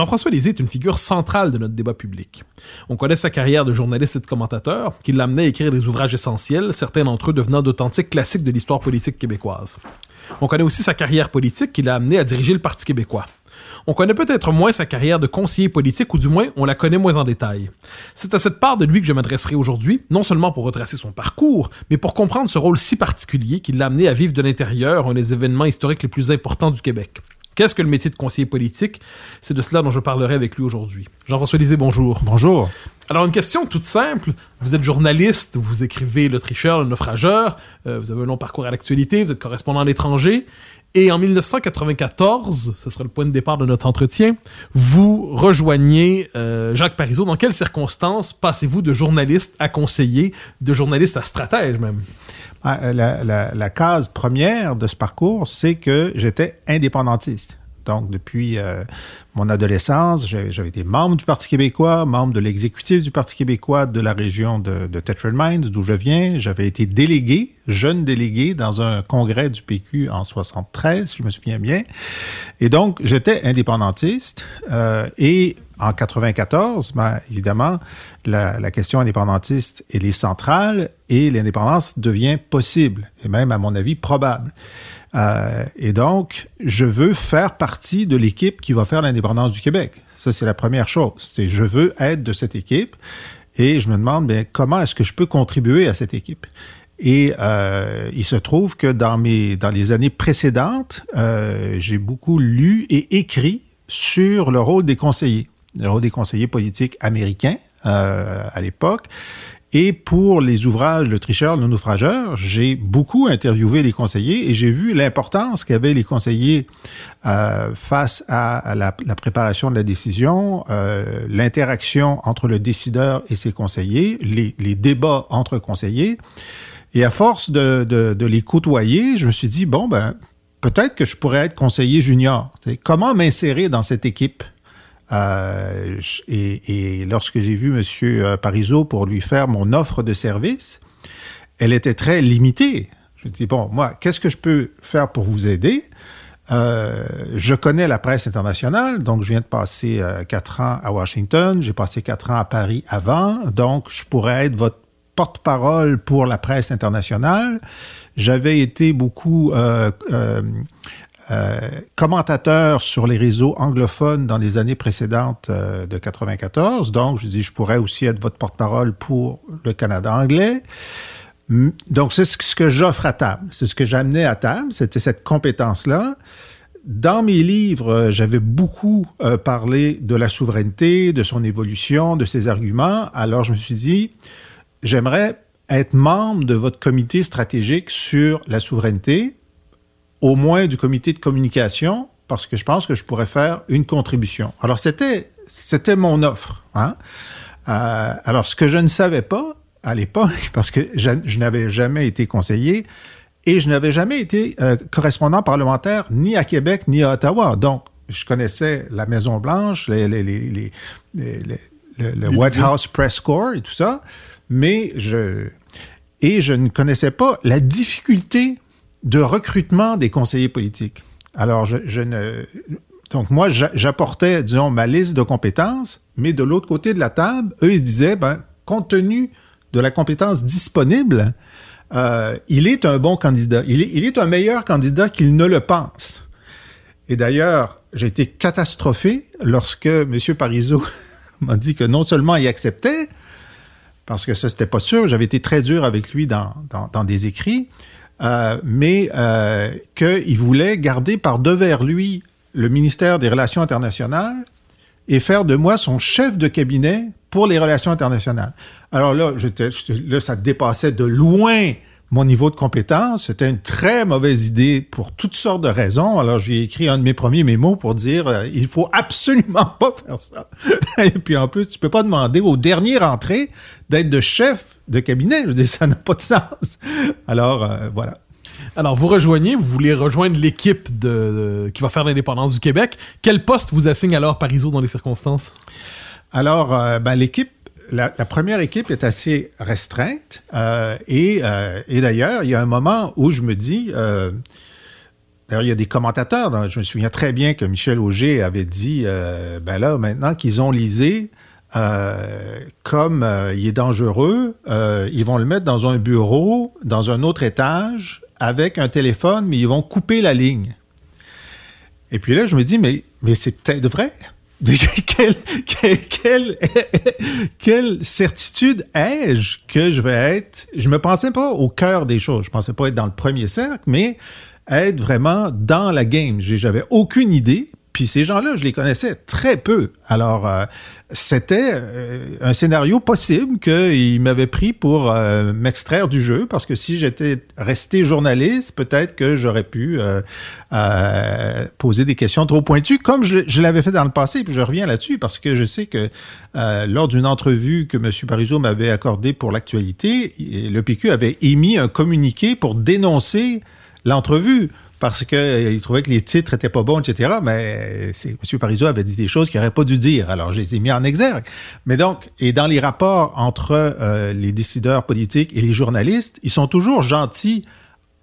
Jean-François Lisée est une figure centrale de notre débat public. On connaît sa carrière de journaliste et de commentateur, qui l'amenait à écrire des ouvrages essentiels, certains d'entre eux devenant d'authentiques classiques de l'histoire politique québécoise. On connaît aussi sa carrière politique qui l'a amené à diriger le Parti québécois. On connaît peut-être moins sa carrière de conseiller politique, ou du moins on la connaît moins en détail. C'est à cette part de lui que je m'adresserai aujourd'hui, non seulement pour retracer son parcours, mais pour comprendre ce rôle si particulier qui l'a amené à vivre de l'intérieur un des événements historiques les plus importants du Québec. Qu'est-ce que le métier de conseiller politique? C'est de cela dont je parlerai avec lui aujourd'hui. Jean-François Lisée, bonjour. Bonjour. Alors, une question toute simple. Vous êtes journaliste, vous écrivez Le Tricheur, Le Naufrageur, euh, vous avez un long parcours à l'actualité, vous êtes correspondant à l'étranger. Et en 1994, ce sera le point de départ de notre entretien, vous rejoignez euh, Jacques Parizeau. Dans quelles circonstances passez-vous de journaliste à conseiller, de journaliste à stratège même? Ah, la, la, la, case première de ce parcours, c'est que j'étais indépendantiste. Donc, depuis euh, mon adolescence, j'avais été membre du Parti québécois, membre de l'exécutif du Parti québécois de la région de, de Tetrad Mines, d'où je viens. J'avais été délégué, jeune délégué, dans un congrès du PQ en 73, si je me souviens bien. Et donc, j'étais indépendantiste. Euh, et en 94, ben, évidemment, la, question indépendantiste, est centrale et l'indépendance devient possible, et même, à mon avis, probable. Euh, et donc, je veux faire partie de l'équipe qui va faire l'indépendance du Québec. Ça, c'est la première chose. C'est je veux être de cette équipe et je me demande bien, comment est-ce que je peux contribuer à cette équipe? Et euh, il se trouve que dans mes dans les années précédentes, euh, j'ai beaucoup lu et écrit sur le rôle des conseillers, le rôle des conseillers politiques américains à l'époque. Et pour les ouvrages Le tricheur, le naufrageur, j'ai beaucoup interviewé les conseillers et j'ai vu l'importance qu'avaient les conseillers euh, face à, la, la, préparation de la décision, euh, l'interaction entre le décideur et ses conseillers, les, les, débats entre conseillers. Et à force de, de, de les côtoyer, je me suis dit, bon, ben, peut-être que je pourrais être conseiller junior. Comment m'insérer dans cette équipe? Euh, et, lorsque j'ai vu M. Euh, Parizeau pour lui faire mon offre de service, elle était très limitée. Je dis, bon, moi, qu'est-ce que je peux faire pour vous aider? Euh, je connais la presse internationale, donc je viens de passer quatre ans à Washington, j'ai passé quatre ans à Paris avant, donc je pourrais être votre porte-parole pour la presse internationale. J'avais été beaucoup commentateur sur les réseaux anglophones dans les années précédentes euh, de 94. Donc, je dis, je pourrais aussi être votre porte-parole pour le Canada anglais. Donc, c'est ce que j'offre à table. C'est ce que j'amenais à table. C'était cette compétence-là. Dans mes livres, j'avais beaucoup euh, parlé de la souveraineté, de son évolution, de ses arguments. Alors, je me suis dit, j'aimerais être membre de votre comité stratégique sur la souveraineté au moins du comité de communication, parce que je pense que je pourrais faire une contribution. Alors, c'était, c'était mon offre. Hein? Euh, alors, ce que je ne savais pas à l'époque, parce que je, je n'avais jamais été conseiller et je n'avais jamais été euh, correspondant parlementaire ni à Québec ni à Ottawa. Donc, je connaissais la Maison-Blanche, les, les, les, le White House Press Corps et tout ça, mais je... Et je ne connaissais pas la difficulté de recrutement des conseillers politiques. Alors, je, ne... Donc, moi, j'apportais, disons, ma liste de compétences, mais de l'autre côté de la table, eux, ils disaient, ben, compte tenu de la compétence disponible, euh, il est un bon candidat. Il est, un meilleur candidat qu'il ne le pense. Et d'ailleurs, j'ai été catastrophé lorsque M. Parizeau m'a dit que non seulement il acceptait, parce que ça, c'était pas sûr, j'avais été très dur avec lui dans, dans des écrits, euh, mais euh, qu'il voulait garder par devers lui le ministère des Relations internationales et faire de moi son chef de cabinet pour les relations internationales. Alors là, là ça dépassait de loin mon niveau de compétence. C'était une très mauvaise idée pour toutes sortes de raisons. Alors, j'ai écrit un de mes premiers mémos pour dire euh, il faut absolument pas faire ça. Et puis, en plus, tu peux pas demander au dernier rentré d'être de chef de cabinet. Je veux dire, ça n'a pas de sens. Alors, euh, voilà. Alors, vous rejoignez, vous voulez rejoindre l'équipe de, qui va faire l'indépendance du Québec. Quel poste vous assigne alors Parizeau dans les circonstances? Alors, euh, ben, l'équipe la, première équipe est assez restreinte. Euh, et, euh, et d'ailleurs, il y a un moment où je me dis, euh, d'ailleurs, il y a des commentateurs, je me souviens très bien que Michel Auger avait dit, ben là, maintenant qu'ils ont lisé, comme il est dangereux, ils vont le mettre dans un bureau, dans un autre étage, avec un téléphone, mais ils vont couper la ligne. Et puis là, je me dis, mais, mais c'est peut-être vrai. quelle, certitude ai-je que je vais être? Je me pensais pas au cœur des choses. Je pensais pas être dans le premier cercle, mais être vraiment dans la game. J'avais aucune idée. Puis ces gens-là, je les connaissais très peu. Alors, euh, c'était euh, un scénario possible qu'il m'avait pris pour euh, m'extraire du jeu, parce que si j'étais resté journaliste, peut-être que j'aurais pu poser des questions trop pointues, comme je, l'avais fait dans le passé. Puis je reviens là-dessus, parce que je sais que lors d'une entrevue que M. Parizeau m'avait accordée pour l'actualité, le PQ avait émis un communiqué pour dénoncer l'entrevue parce qu'il euh, trouvait que les titres étaient pas bons, etc. Mais M. Parizeau avait dit des choses qu'il n'aurait pas dû dire. Alors, je les ai mis en exergue. Mais donc, et dans les rapports entre euh, les décideurs politiques et les journalistes, ils sont toujours gentils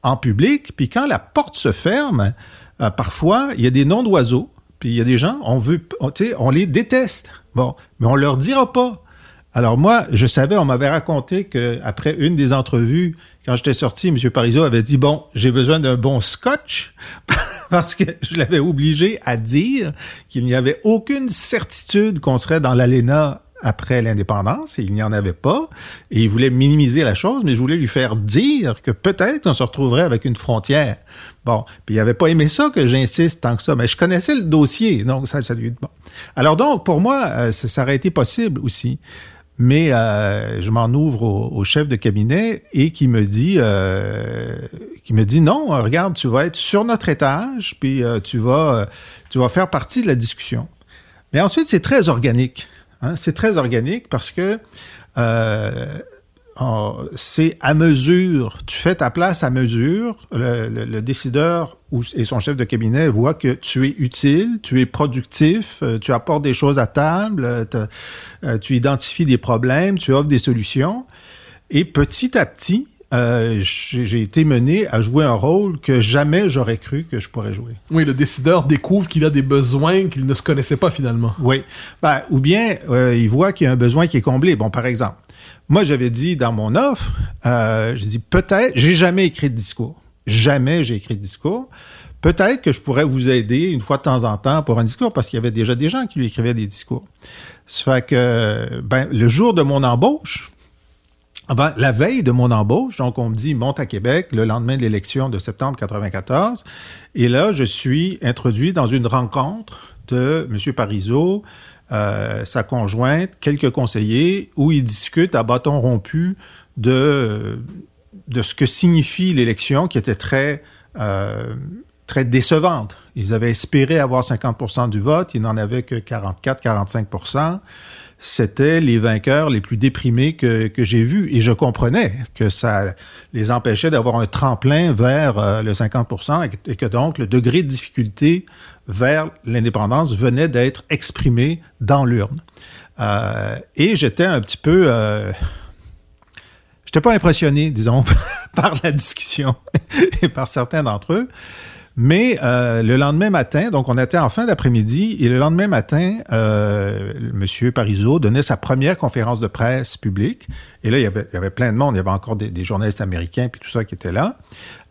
en public. Puis quand la porte se ferme, euh, parfois, il y a des noms d'oiseaux. Puis il y a des gens, on veut, on, on les déteste. Bon, mais on leur dira pas. Alors moi, je savais, on m'avait raconté qu'après une des entrevues, quand j'étais sorti, M. Parizeau avait dit, bon, j'ai besoin d'un bon scotch, parce que je l'avais obligé à dire qu'il n'y avait aucune certitude qu'on serait dans l'ALENA après l'indépendance, et il n'y en avait pas, et il voulait minimiser la chose, mais je voulais lui faire dire que peut-être qu'on se retrouverait avec une frontière. Bon, puis il n'avait pas aimé ça que j'insiste tant que ça, mais je connaissais le dossier, donc ça, ça lui... Bon. Alors donc, pour moi, euh, ça aurait été possible aussi mais euh, je m'en ouvre au, chef de cabinet et qui me dit euh, qui me dit non regarde tu vas être sur notre étage puis euh, tu vas tu vas faire partie de la discussion. Mais ensuite c'est très organique hein, c'est très organique parce que c'est à mesure, tu fais ta place à mesure. Le, décideur et son chef de cabinet voient que tu es utile, tu es productif, euh, tu apportes des choses à table, euh, euh, tu identifies des problèmes, tu offres des solutions. Et petit à petit, j'ai été mené à jouer un rôle que jamais j'aurais cru que je pourrais jouer. Oui, le décideur découvre qu'il a des besoins qu'il ne se connaissait pas finalement. Oui. Ben, ou bien il voit qu'il y a un besoin qui est comblé. Bon, par exemple, moi, j'avais dit dans mon offre, euh, j'ai dit peut-être, j'ai jamais écrit de discours. Jamais j'ai écrit de discours. Peut-être que je pourrais vous aider une fois de temps en temps pour un discours parce qu'il y avait déjà des gens qui lui écrivaient des discours. Ça fait que, ben, le jour de mon embauche, la veille de mon embauche, donc on me dit monte à Québec le lendemain de l'élection de septembre 94, et là je suis introduit dans une rencontre de M. Parizeau, euh, sa conjointe, quelques conseillers, où ils discutent à bâton rompu de, de ce que signifie l'élection, qui était très, euh, très décevante. Ils avaient espéré avoir 50 du vote, ils n'en avaient que 44-45% c'était les vainqueurs les plus déprimés que, que j'ai vus. Et je comprenais que ça les empêchait d'avoir un tremplin vers euh, le 50 et que donc le degré de difficulté vers l'indépendance venait d'être exprimé dans l'urne. Euh, et j'étais un petit peu... Euh, j'étais pas impressionné, disons, par la discussion et par certains d'entre eux. Mais euh, le lendemain matin, donc on était en fin d'après-midi, et le lendemain matin, euh, M. Parizeau donnait sa première conférence de presse publique. Et là, il y avait, plein de monde. Il y avait encore des, journalistes américains puis tout ça qui était là.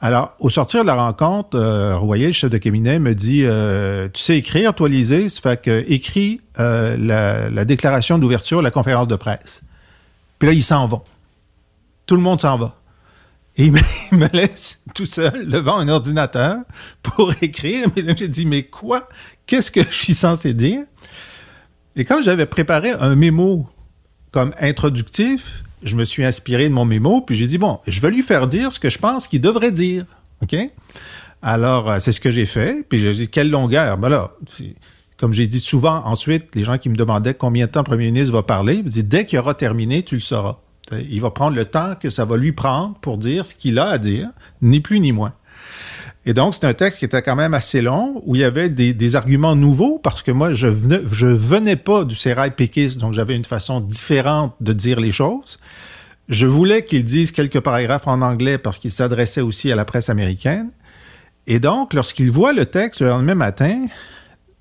Alors, au sortir de la rencontre, euh, Royer, le chef de cabinet, me dit euh, Tu sais écrire, toi, Lisée Ça fait que écris la, la déclaration d'ouverture, la conférence de presse. Puis là, ils s'en vont. Tout le monde s'en va. Et il me, laisse tout seul devant un ordinateur pour écrire. Mais là, j'ai dit, mais quoi? Qu'est-ce que je suis censé dire? Et quand j'avais préparé un mémo comme introductif, je me suis inspiré de mon mémo, puis j'ai dit, bon, je vais lui faire dire ce que je pense qu'il devrait dire. OK? Alors, euh, c'est ce que j'ai fait. Puis j'ai dit, quelle longueur? Ben là, comme j'ai dit souvent ensuite, les gens qui me demandaient combien de temps le premier ministre va parler, je dis, dès qu'il aura terminé, tu le sauras. Il va prendre le temps que ça va lui prendre pour dire ce qu'il a à dire, ni plus ni moins. Et donc, c'est un texte qui était quand même assez long, où il y avait des, arguments nouveaux, parce que moi, je venais, venais pas du sérail péquiste, donc j'avais une façon différente de dire les choses. Je voulais qu'il dise quelques paragraphes en anglais, parce qu'il s'adressait aussi à la presse américaine. Et donc, lorsqu'il voit le texte le lendemain matin,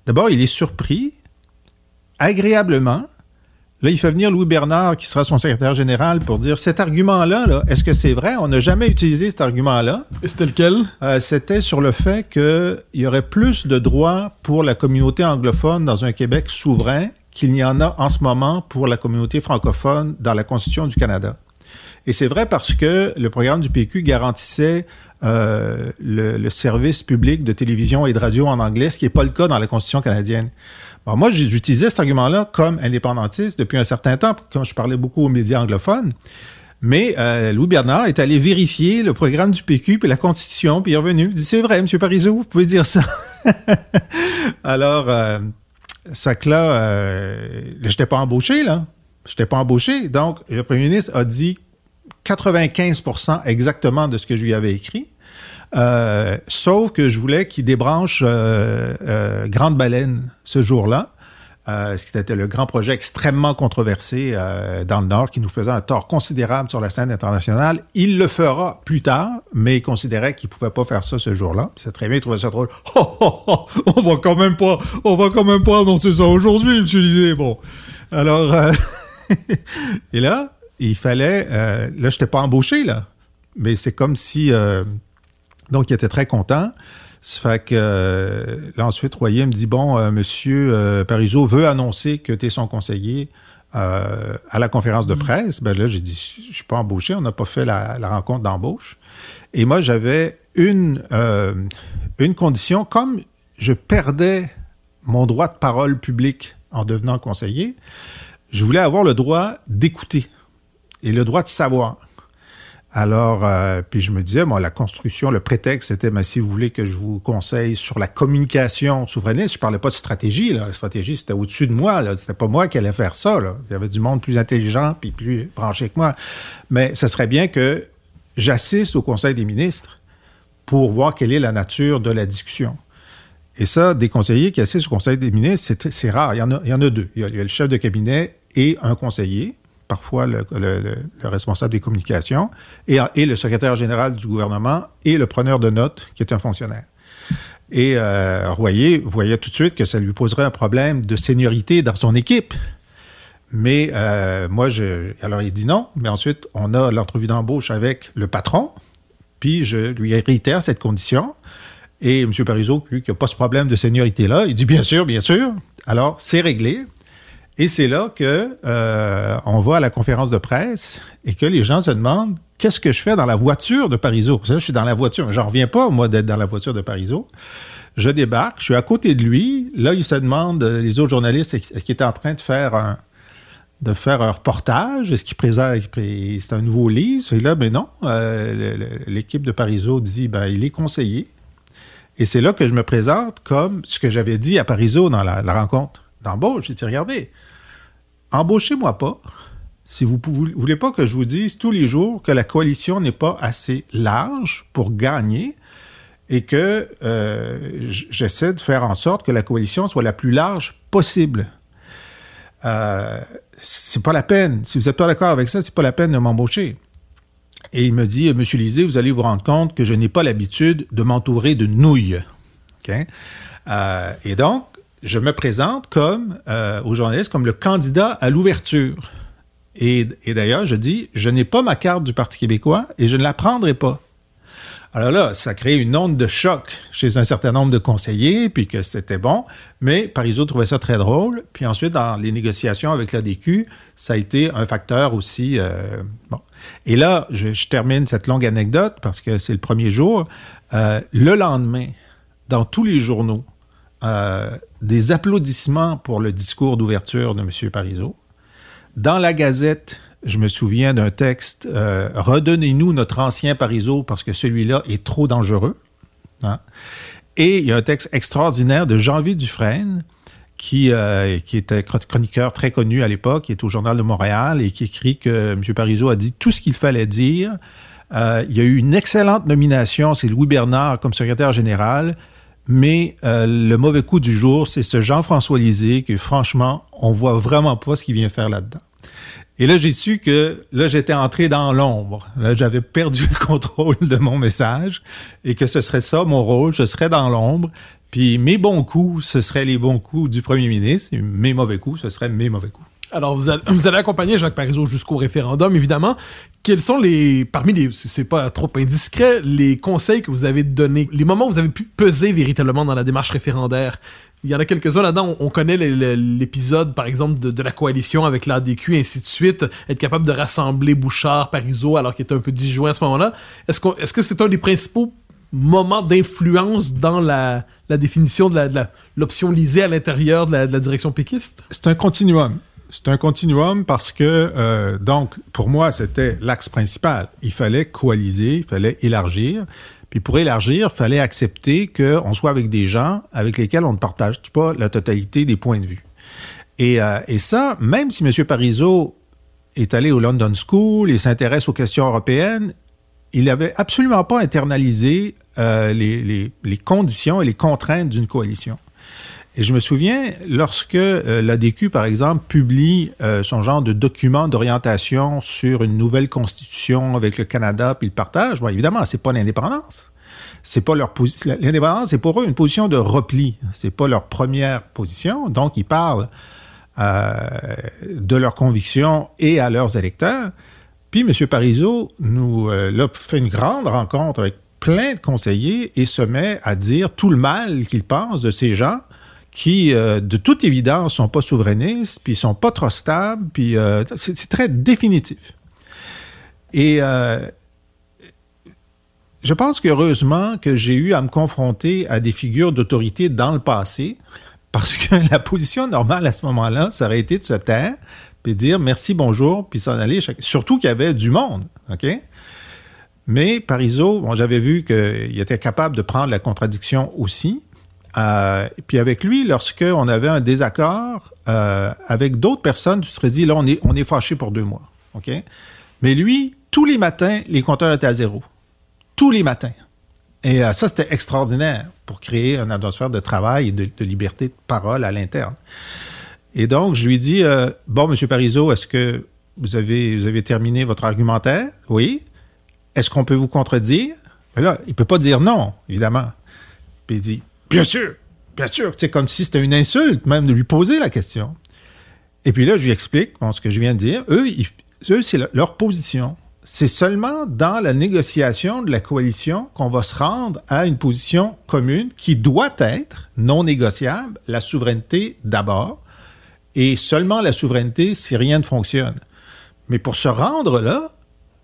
d'abord, il est surpris, agréablement, Là, il fait venir Louis Bernard, qui sera son secrétaire général, pour dire cet argument-là, -là, est ce que c'est vrai? On n'a jamais utilisé cet argument-là. Et c'était lequel? Euh, c'était sur le fait qu'il y aurait plus de droits pour la communauté anglophone dans un Québec souverain qu'il n'y en a en ce moment pour la communauté francophone dans la Constitution du Canada. Et c'est vrai parce que le programme du PQ garantissait euh, le, le, service public de télévision et de radio en anglais, ce qui n'est pas le cas dans la Constitution canadienne. Bon, moi, j'utilisais cet argument-là comme indépendantiste depuis un certain temps, quand je parlais beaucoup aux médias anglophones. Mais euh, Louis Bernard est allé vérifier le programme du PQ puis la Constitution, puis il est revenu. Il dit C'est vrai, M. Parizeau, vous pouvez dire ça. Alors, ça que là, je n'étais pas embauché, là. Je n'étais pas embauché. Donc, le premier ministre a dit 95% exactement de ce que je lui avais écrit. Euh, sauf que je voulais qu'il débranche euh, euh, Grande Baleine ce jour-là. ce qui était le grand projet extrêmement controversé dans le Nord, qui nous faisait un tort considérable sur la scène internationale. Il le fera plus tard, mais il considérait qu'il pouvait pas faire ça ce jour-là. C'est très bien, il trouvait ça drôle. on va quand même pas, on va quand même pas annoncer ça aujourd'hui, Monsieur Lisée. Bon, alors, et là, il fallait, là, je n'étais pas embauché là, mais c'est comme si donc, il était très content. Ça fait que euh, là, ensuite, Royer me dit Bon, euh, monsieur euh, Parizeau veut annoncer que tu es son conseiller à la conférence de mm. presse. Ben là, j'ai dit Je suis pas embauché, on n'a pas fait la, rencontre d'embauche. Et moi, j'avais une, une condition, comme je perdais mon droit de parole public en devenant conseiller, je voulais avoir le droit d'écouter et le droit de savoir. Alors, euh, puis je me disais, moi, la construction, le prétexte, c'était, mais si vous voulez que je vous conseille sur la communication souverainiste, je parlais pas de stratégie, là. La stratégie, c'était au-dessus de moi, là. C'était pas moi qui allais faire ça. Il y avait du monde plus intelligent puis plus branché que moi. Mais ce serait bien que j'assiste au Conseil des ministres pour voir quelle est la nature de la discussion. Et ça, des conseillers qui assistent au Conseil des ministres, c'est rare. Il y, en a, il y en a deux. il y a le chef de cabinet et un conseiller parfois le, responsable des communications, et, le secrétaire général du gouvernement et le preneur de notes, qui est un fonctionnaire. Et euh, Royer voyait tout de suite que ça lui poserait un problème de seniorité dans son équipe. Mais euh, moi, je, alors il dit non, mais ensuite, on a l'entrevue d'embauche avec le patron, puis je lui réitère cette condition. Et M. Parizeau, lui, qui n'a pas ce problème de seniorité-là, il dit bien sûr, bien sûr. Alors, c'est réglé. Et c'est là que euh, on va à la conférence de presse et que les gens se demandent qu'est-ce que je fais dans la voiture de Parizeau. je suis dans la voiture. J'en reviens pas, moi, d'être dans la voiture de Parizeau. Je débarque, je suis à côté de lui. Là, il se demande, euh, les autres journalistes, est-ce qu'il est en train de faire un, de faire un reportage? Est-ce qu'il présente, c'est un nouveau livre? Et là, mais ben non. Euh, l'équipe de Parizeau dit, ben, il est conseiller. Et c'est là que je me présente comme ce que j'avais dit à Parizeau dans la, la rencontre d'embauche. J'ai dit, regardez, embauchez-moi pas si vous ne voulez pas que je vous dise tous les jours que la coalition n'est pas assez large pour gagner et que euh, j'essaie de faire en sorte que la coalition soit la plus large possible. Euh, c'est pas la peine. Si vous n'êtes pas d'accord avec ça, c'est pas la peine de m'embaucher. Et il me dit, Monsieur Lisée, vous allez vous rendre compte que je n'ai pas l'habitude de m'entourer de nouilles. Euh, et donc, je me présente comme, euh, aux journalistes comme le candidat à l'ouverture. Et, d'ailleurs, je dis, je n'ai pas ma carte du Parti québécois et je ne la prendrai pas. Alors là, ça crée une onde de choc chez un certain nombre de conseillers, puis que c'était bon, mais Parizeau trouvait ça très drôle. Puis ensuite, dans les négociations avec l'ADQ, ça a été un facteur aussi. Euh. Et là, je, termine cette longue anecdote parce que c'est le premier jour. Euh, le lendemain, dans tous les journaux, euh, des applaudissements pour le discours d'ouverture de M. Parizeau. Dans la Gazette Je me souviens d'un texte euh, Redonnez-nous notre ancien Parizeau parce que celui-là est trop dangereux. Hein? Et il y a un texte extraordinaire de Jean-Vis Dufresne, qui, euh, était chroniqueur très connu à l'époque, qui est au Journal de Montréal et qui écrit que M. Parizeau a dit tout ce qu'il fallait dire. Il y a eu une excellente nomination, c'est Louis Bernard comme secrétaire général, mais euh, le mauvais coup du jour, c'est ce Jean-François Lisée que franchement, on voit vraiment pas ce qu'il vient faire là-dedans. Et là, j'ai su que là, j'étais entré dans l'ombre. Là, j'avais perdu le contrôle de mon message et que ce serait ça mon rôle. Je serais dans l'ombre. Puis mes bons coups, ce seraient les bons coups du premier ministre. Mes mauvais coups, ce seraient mes mauvais coups. Alors, vous allez, vous accompagner Jacques Parizeau jusqu'au référendum, évidemment. Quels sont les, parmi les, c'est pas trop indiscret, les conseils que vous avez donnés, les moments où vous avez pu peser véritablement dans la démarche référendaire? Il y en a quelques-uns là-dedans. On, connaît l'épisode, par exemple, de, la coalition avec l'ADQ et ainsi de suite. Être capable de rassembler Bouchard, Parizeau, alors qu'il était un peu disjoint à ce moment-là. Est-ce est-ce que c'est un des principaux moments d'influence dans la, définition de l'option lisée à l'intérieur de, la, direction péquiste? C'est un continuum. C'est un continuum parce que, euh, donc, pour moi, c'était l'axe principal. Il fallait coaliser, il fallait élargir. Puis pour élargir, il fallait accepter qu'on soit avec des gens avec lesquels on ne partage pas la totalité des points de vue. Et, euh, et ça, même si M. Parizeau est allé au London School et s'intéresse aux questions européennes, il n'avait absolument pas internalisé euh, les, les, les, conditions et les contraintes d'une coalition. Et je me souviens, lorsque euh, l'ADQ, par exemple, publie euh, son genre de document d'orientation sur une nouvelle constitution avec le Canada puis le partage, bon, évidemment, c'est pas l'indépendance. C'est pas leur. L'indépendance, c'est pour eux une position de repli. C'est pas leur première position. Donc, ils parlent euh, de leurs convictions et à leurs électeurs. Puis, M. Parizeau nous là, fait une grande rencontre avec plein de conseillers et se met à dire tout le mal qu'il pense de ces gens qui, euh, de toute évidence, sont pas souverainistes, puis sont pas trop stables, puis euh, c'est très définitif. Et euh, je pense qu'heureusement que j'ai eu à me confronter à des figures d'autorité dans le passé, parce que la position normale à ce moment-là, ça aurait été de se taire, puis dire merci, bonjour, puis s'en aller. Surtout qu'il y avait du monde, OK? Mais Parizeau, bon, j'avais vu qu'il était capable de prendre la contradiction aussi. Euh, puis avec lui, lorsqu'on avait un désaccord euh, avec d'autres personnes, tu serais dit, là, on est, on est fâché pour deux mois. OK? Mais lui, tous les matins, les compteurs étaient à zéro. Tous les matins. Et euh, ça, c'était extraordinaire pour créer une atmosphère de travail et de, liberté de parole à l'interne. Et donc, je lui dis, bon, M. Parizeau, est-ce que vous avez, vous avez terminé votre argumentaire? Oui. Est-ce qu'on peut vous contredire? Mais là, il ne peut pas dire non, évidemment. Puis il dit, Bien sûr, bien sûr. C'est comme si c'était une insulte même de lui poser la question. Et puis là, je lui explique ce que je viens de dire. Eux, eux c'est leur position. C'est seulement dans la négociation de la coalition qu'on va se rendre à une position commune qui doit être non négociable, la souveraineté d'abord, et seulement la souveraineté si rien ne fonctionne. Mais pour se rendre là,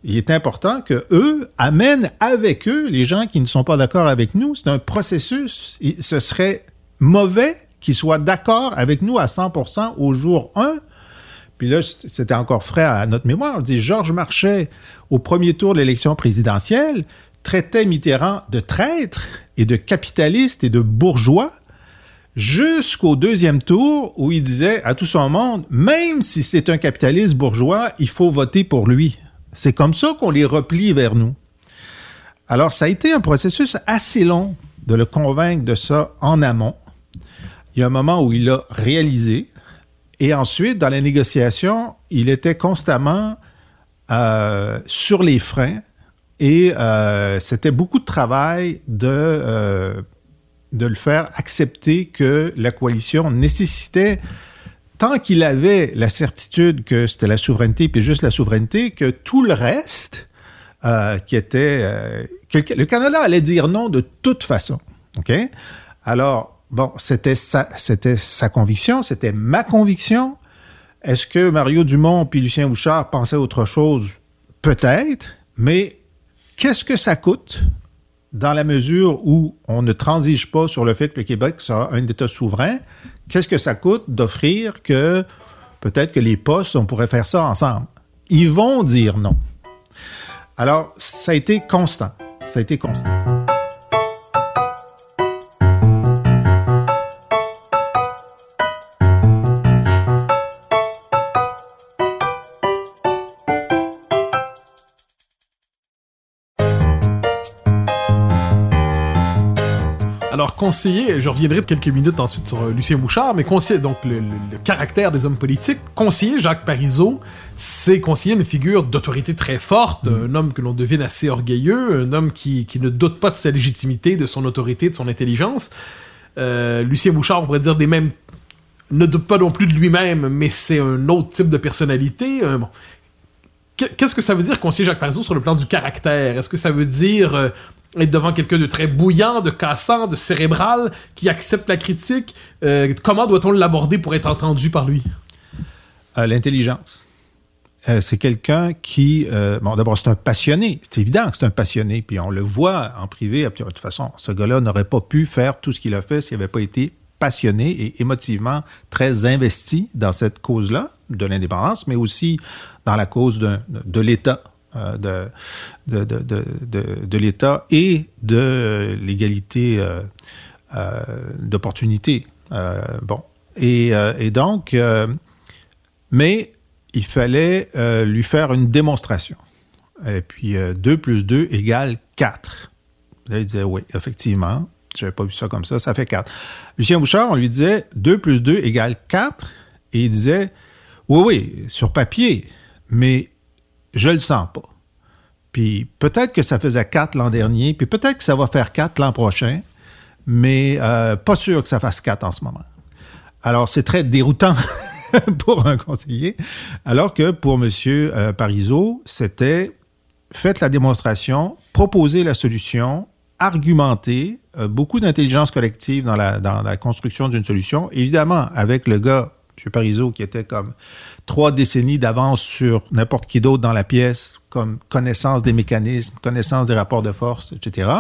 il est important que eux amènent avec eux les gens qui ne sont pas d'accord avec nous. C'est un processus. ce serait mauvais qu'ils soient d'accord avec nous à 100% au jour 1. Puis là, c'était encore frais à notre mémoire. On dit Georges Marchais, au premier tour de l'élection présidentielle, traitait Mitterrand de traître et de capitaliste et de bourgeois jusqu'au deuxième tour où il disait à tout son monde, même si c'est un capitaliste bourgeois, il faut voter pour lui. C'est comme ça qu'on les replie vers nous. Alors, ça a été un processus assez long de le convaincre de ça en amont. Il y a un moment où il l'a réalisé. Et ensuite, dans la négociation, il était constamment euh, sur les freins. Et euh, c'était beaucoup de travail de, euh, de le faire accepter que la coalition nécessitait tant qu'il avait la certitude que c'était la souveraineté, puis juste la souveraineté, que tout le reste, euh, qui était... Euh, le Canada allait dire non de toute façon. Alors, bon, c'était sa, c'était sa conviction, c'était ma conviction. Est-ce que Mario Dumont puis Lucien Bouchard pensaient autre chose? Peut-être, mais qu'est-ce que ça coûte dans la mesure où on ne transige pas sur le fait que le Québec sera un État souverain, qu'est-ce que ça coûte d'offrir que peut-être que les postes, on pourrait faire ça ensemble? ils vont dire non. Alors, ça a été constant. Ça a été constant. Alors, conseiller, je reviendrai de quelques minutes ensuite sur euh, Lucien Bouchard, mais conseiller, donc le, le- le caractère des hommes politiques, conseiller Jacques Parizeau, c'est conseiller une figure d'autorité très forte, un homme que l'on devine assez orgueilleux, un homme qui, qui ne doute pas de sa légitimité, de son autorité, de son intelligence. Euh, Lucien Bouchard, on pourrait dire des mêmes ne doute pas non plus de lui-même, mais c'est un autre type de personnalité. Euh, bon. Qu- Qu'est-ce que ça veut dire conseiller Jacques Parizeau sur le plan du caractère? Est-ce que ça veut dire euh, être devant quelqu'un de très bouillant, de cassant, de cérébral, qui accepte la critique Euh, Comment doit-on l'aborder pour être entendu par lui? Euh, L'intelligence. Euh, c'est quelqu'un qui, bon, d'abord, c'est un passionné. C'est évident que c'est un passionné. Puis on le voit en privé. De toute façon, ce gars-là n'aurait pas pu faire tout ce qu'il a fait s'il n'avait pas été passionné et émotivement très investi dans cette cause-là de l'indépendance, mais aussi dans la cause de, l'État, de, de, de, de, de- l'État et de l'égalité euh, euh, d'opportunité. Euh, bon. Et, euh, et donc, euh, mais il fallait euh, lui faire une démonstration. Et puis, euh, 2 plus 2 égale 4. Là, il disait, oui, effectivement, je n'avais pas vu ça comme ça, ça fait 4. Lucien Bouchard, on lui disait 2 plus 2 égale 4. Et il disait, oui, oui, sur papier, mais je le sens pas. Puis peut-être que ça faisait 4 l'an dernier, puis peut-être que ça va faire 4 l'an prochain, mais euh, pas sûr que ça fasse 4 en ce moment. Alors, c'est très déroutant pour un conseiller, alors que pour M. Euh, c'était faites la démonstration, proposez la solution, argumentez, euh, beaucoup d'intelligence collective dans la, dans la construction d'une solution. Évidemment, avec le gars, M. Parizeau, qui était comme trois décennies d'avance sur n'importe qui d'autre dans la pièce, comme connaissance des mécanismes, connaissance des rapports de force, etc.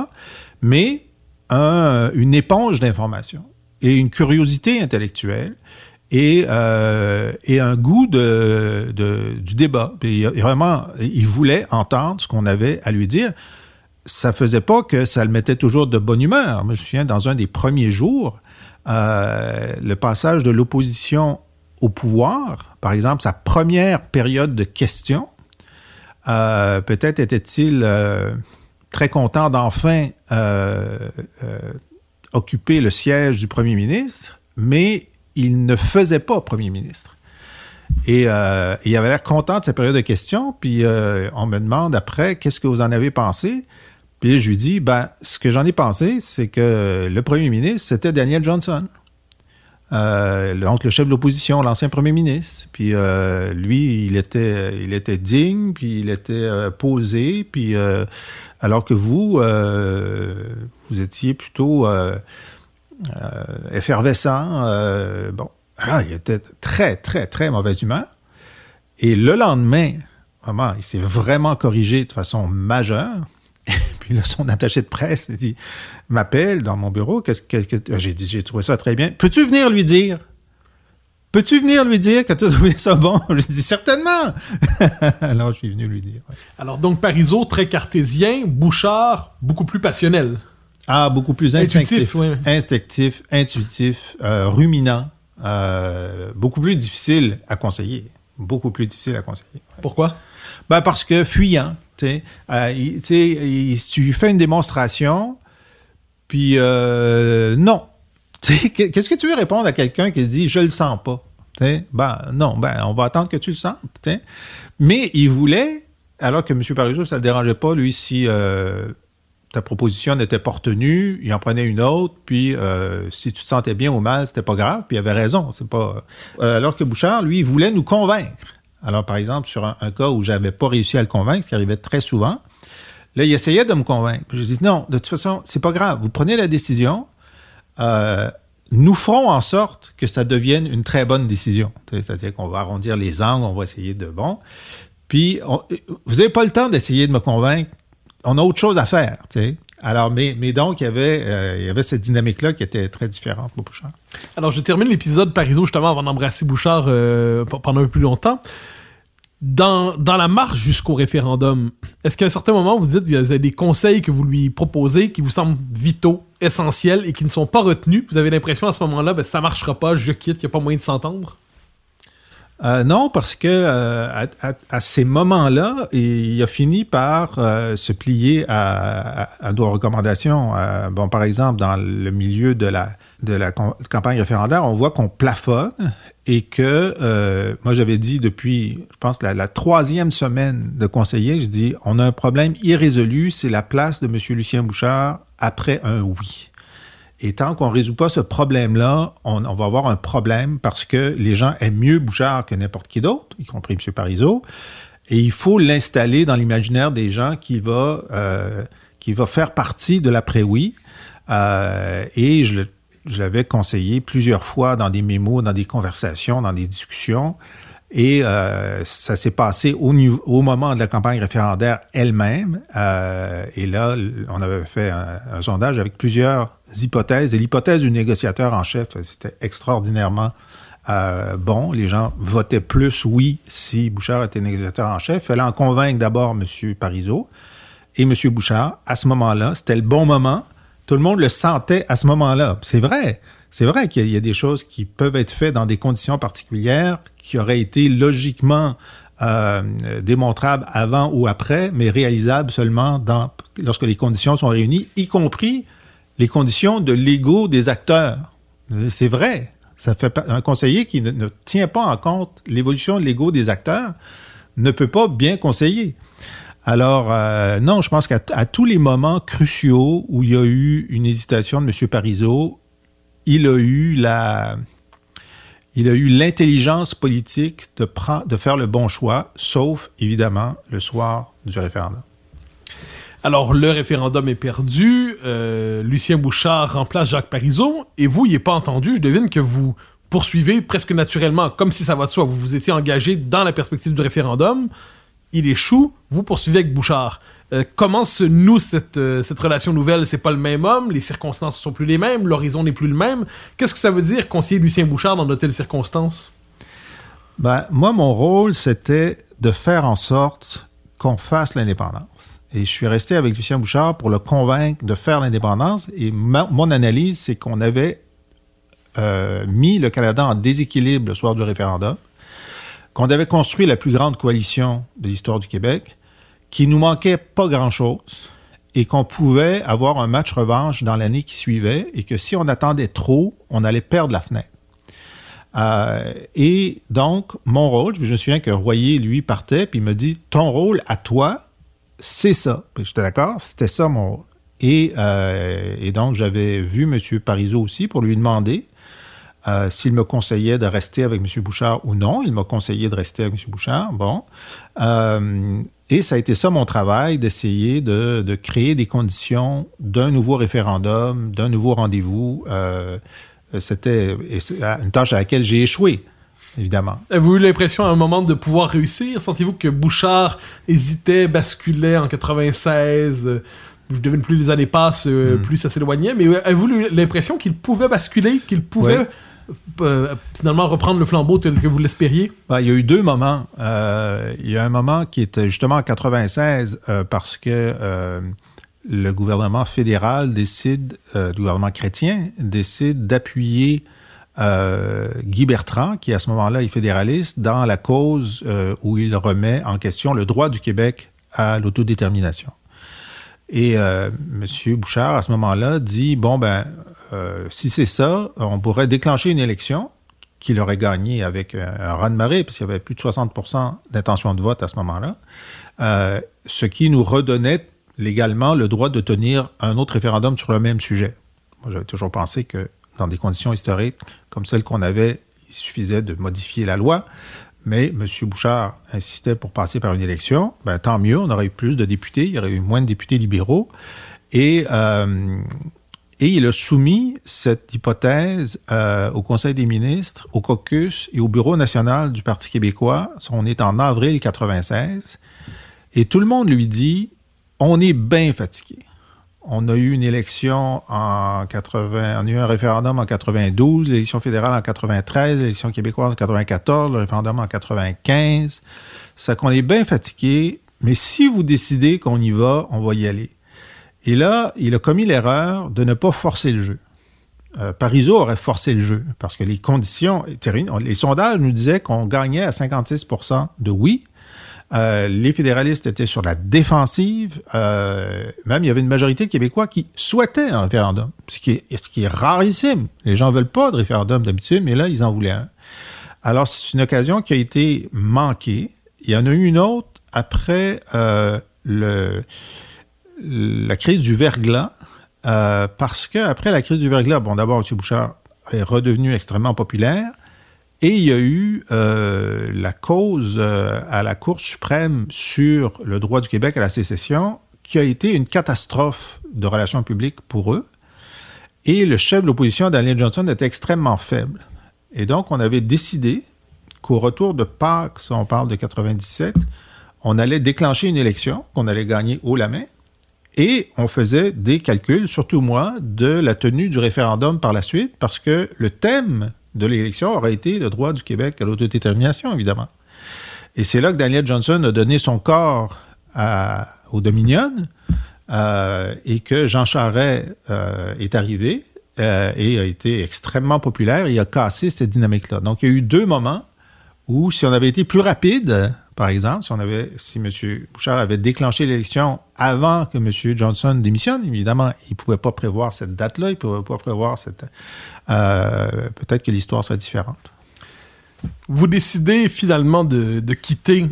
Mais un- une éponge d'informations et une curiosité intellectuelle et, euh, un goût de, du débat. Vraiment, il voulait entendre ce qu'on avait à lui dire. Ça faisait pas que ça le mettait toujours de bonne humeur. Je me souviens, dans un des premiers jours, euh, le passage de l'opposition au pouvoir, par exemple, sa première période de questions, euh, peut-être était-il euh, très content d'enfin occuper le siège du premier ministre, mais il ne faisait pas premier ministre. Et il avait l'air content de sa période de questions, puis on me demande après, qu'est-ce que vous en avez pensé? Puis je lui dis, ben, ce que j'en ai pensé, c'est que le premier ministre, c'était Daniel Johnson. Euh, donc le chef de l'opposition, l'ancien premier ministre. Puis euh, lui, il était, il était digne, puis il était euh, posé, puis alors que vous, vous étiez plutôt effervescent. bon, alors il était très, très, très mauvaise humeur. Et le lendemain, vraiment, il s'est vraiment corrigé de façon majeure. Puis là, son attaché de presse m'appelle dans mon bureau. Qu'est-ce que, que- j'ai dit, j'ai trouvé ça très bien. Peux-tu venir lui dire? Peux-tu venir lui dire que tu as trouvé ça bon? Je lui dis, certainement! Alors, je suis venu lui dire. ouais. Alors donc Parizeau, très cartésien, Bouchard, beaucoup plus passionnel. Ah, beaucoup plus instinctif. Intuitif, oui. Instinctif, intuitif, euh, ruminant, euh, beaucoup plus difficile à conseiller. Beaucoup plus difficile à conseiller. Pourquoi? Ben parce que fuyant, euh, tu fais une démonstration, puis euh, non. Qu'est-ce que tu veux répondre à quelqu'un qui dit je le sens pas? Ben non, ben on va attendre que tu le sentes. Mais il voulait, alors que M. Parizeau, ça ne le dérangeait pas, lui, si euh, ta proposition n'était pas retenue, il en prenait une autre, puis si tu te sentais bien ou mal, c'était pas grave, puis il avait raison. C'est pas. alors que Bouchard, lui, il voulait nous convaincre. Alors, par exemple, sur un, cas où j'avais pas réussi à le convaincre, ce qui arrivait très souvent, là, il essayait de me convaincre. Puis je dis non, de toute façon, c'est pas grave. Vous prenez la décision. euh, nous ferons en sorte que ça devienne une très bonne décision. C'est-à-dire qu'on va arrondir les angles, on va essayer de bon. Puis, vous n'avez pas le temps d'essayer de me convaincre. On a autre chose à faire. Alors, mais, donc, il y avait, euh, il y avait cette dynamique-là qui était très différente pour Bouchard. Alors, je termine l'épisode Parizeau justement avant d'embrasser Bouchard euh, pendant un peu plus longtemps. Dans, dans la marche jusqu'au référendum, est-ce qu'à un certain moment, vous dites qu'il y a des conseils que vous lui proposez qui vous semblent vitaux, essentiels et qui ne sont pas retenus? Vous avez l'impression à ce moment-là, ben, ça marchera pas, je quitte, il n'y a pas moyen de s'entendre? Euh, non, parce que euh, à, ces moments-là, il a fini par euh, se plier à, à, nos recommandations. bon, par exemple, dans le milieu de la, de la campagne référendaire, on voit qu'on plafonne et que moi j'avais dit depuis, je pense, la, troisième semaine de conseiller, je dis on a un problème irrésolu, c'est la place de M. Lucien Bouchard après un oui. Et tant qu'on ne résout pas ce problème-là, on, va avoir un problème parce que les gens aiment mieux Bouchard que n'importe qui d'autre, y compris M. Parizeau. Et il faut l'installer dans l'imaginaire des gens qui va, euh, qui va faire partie de l'après-oui. Euh, et je, je l'avais conseillé plusieurs fois dans des mémos, dans des conversations, dans des discussions. Et euh, ça s'est passé au, au, moment de la campagne référendaire elle-même. Euh, et là, on avait fait un, sondage avec plusieurs hypothèses. Et l'hypothèse du négociateur en chef, c'était extraordinairement euh, bon. Les gens votaient plus oui si Bouchard était négociateur en chef. Il fallait en convaincre d'abord M. Parizeau et M. Bouchard. À ce moment-là, c'était le bon moment. Tout le monde le sentait à ce moment-là. C'est vrai c'est vrai qu'il y, a des choses qui peuvent être faites dans des conditions particulières qui auraient été logiquement euh, démontrables avant ou après, mais réalisables seulement dans, lorsque les conditions sont réunies, y compris les conditions de l'ego des acteurs. C'est vrai. Ça fait un conseiller qui ne, tient pas en compte l'évolution de l'ego des acteurs ne peut pas bien conseiller. Alors, euh, non, je pense qu'à tous les moments cruciaux où il y a eu une hésitation de M. Parizeau, il a eu la, il a eu l'intelligence politique de, faire le bon choix, sauf évidemment le soir du référendum. Alors, le référendum est perdu. Euh, Lucien Bouchard remplace Jacques Parizeau. Et vous, il n'est pas entendu. Je devine que vous poursuivez presque naturellement, comme si ça va de soi. Vous vous étiez engagé dans la perspective du référendum. Il échoue. Vous poursuivez avec Bouchard. Euh, comment se noue cette, euh, cette relation nouvelle? C'est pas le même homme, les circonstances sont plus les mêmes, l'horizon n'est plus le même. Qu'est-ce que ça veut dire, conseiller Lucien Bouchard, dans de telles circonstances? Ben, moi, mon rôle, c'était de faire en sorte qu'on fasse l'indépendance. Et je suis resté avec Lucien Bouchard pour le convaincre de faire l'indépendance. Et mon analyse, c'est qu'on avait euh, mis le Canada en déséquilibre le soir du référendum, qu'on avait construit la plus grande coalition de l'histoire du Québec, qu'il nous manquait pas grand-chose et qu'on pouvait avoir un match revanche dans l'année qui suivait et que si on attendait trop, on allait perdre la fenêtre. Euh, et donc, mon rôle, je me souviens que Royer, lui, partait, puis il me dit Ton rôle à toi, c'est ça. J'étais d'accord, c'était ça mon rôle. Et, euh, et donc, j'avais vu M. Parizeau aussi pour lui demander euh, s'il me conseillait de rester avec M. Bouchard ou non. Il m'a conseillé de rester avec M. Bouchard. Bon. Euh, et ça a été ça mon travail, d'essayer de, de, créer des conditions d'un nouveau référendum, d'un nouveau rendez-vous. Euh, C'était une tâche à laquelle j'ai échoué évidemment. Avez-vous eu l'impression à un moment de pouvoir réussir? Sentiez-vous que Bouchard hésitait, basculait en 96? Je devine plus les années passent, hmm. plus ça s'éloignait. Mais avez-vous eu l'impression qu'il pouvait basculer, qu'il pouvait euh, finalement reprendre le flambeau tel que vous l'espériez? Ben, il y a eu deux moments. Euh, il y a un moment qui était justement en 96 euh, parce que le gouvernement fédéral décide, le gouvernement chrétien décide d'appuyer Guy Bertrand, qui à ce moment-là est fédéraliste, dans la cause où il remet en question le droit du Québec à l'autodétermination. Et M. Bouchard, à ce moment-là, dit, bon, ben, euh, si c'est ça, on pourrait déclencher une élection qu'il aurait gagnée avec un raz-de-marée, puisqu'il y avait plus de 60% d'intention de vote à ce moment-là, euh, ce qui nous redonnait légalement le droit de tenir un autre référendum sur le même sujet. Moi, j'avais toujours pensé que dans des conditions historiques comme celles qu'on avait, il suffisait de modifier la loi. Mais M. Bouchard insistait pour passer par une élection. Ben, tant mieux, on aurait eu plus de députés, il y aurait eu moins de députés libéraux. Et euh, il a soumis cette hypothèse euh, au Conseil des ministres, au caucus et au Bureau national du Parti québécois. On est en avril 96. Et tout le monde lui dit, on est bien fatigué. On a eu une élection en 80, on a eu un référendum en 92, l'élection fédérale en 93, l'élection québécoise en 94, le référendum en 95. Ça qu'on est bien fatigué, mais si vous décidez qu'on y va, on va y aller. Et là, il a commis l'erreur de ne pas forcer le jeu. Euh, Parizeau aurait forcé le jeu parce que les conditions étaient Les sondages nous disaient qu'on gagnait à 56% de oui. Euh, les fédéralistes étaient sur la défensive. Euh, même, il y avait une majorité de Québécois qui souhaitaient un référendum, ce qui est, ce qui est rarissime. Les gens veulent pas de référendum d'habitude, mais là, ils en voulaient un. Alors, c'est une occasion qui a été manquée. Il y en a eu une autre après euh, la crise du verglas, parce qu'après la crise du verglas, bon, d'abord, M. Bouchard est redevenu extrêmement populaire. Et il y a eu euh, la cause euh, à la Cour suprême sur le droit du Québec à la sécession, qui a été une catastrophe de relations publiques pour eux. Et le chef de l'opposition, Daniel Johnson, était extrêmement faible. Et donc, on avait décidé qu'au retour de Pâques, on parle de 97, on allait déclencher une élection, qu'on allait gagner haut la main, et on faisait des calculs, surtout moi, de la tenue du référendum par la suite, parce que le thème de l'élection aurait été le droit du Québec à l'autodétermination, évidemment. Et c'est là que Daniel Johnson a donné son corps au Dominion euh, et que Jean Charest euh, est arrivé euh, et a été extrêmement populaire et a cassé cette dynamique-là. Donc, il y a eu deux moments où, si on avait été plus rapide, par exemple, si, on si M. Bouchard avait déclenché l'élection avant que M. Johnson démissionne, évidemment, il ne pouvait pas prévoir cette date-là, il ne pouvait pas prévoir cette. Euh, peut-être que l'histoire serait différente. Vous décidez finalement de, quitter,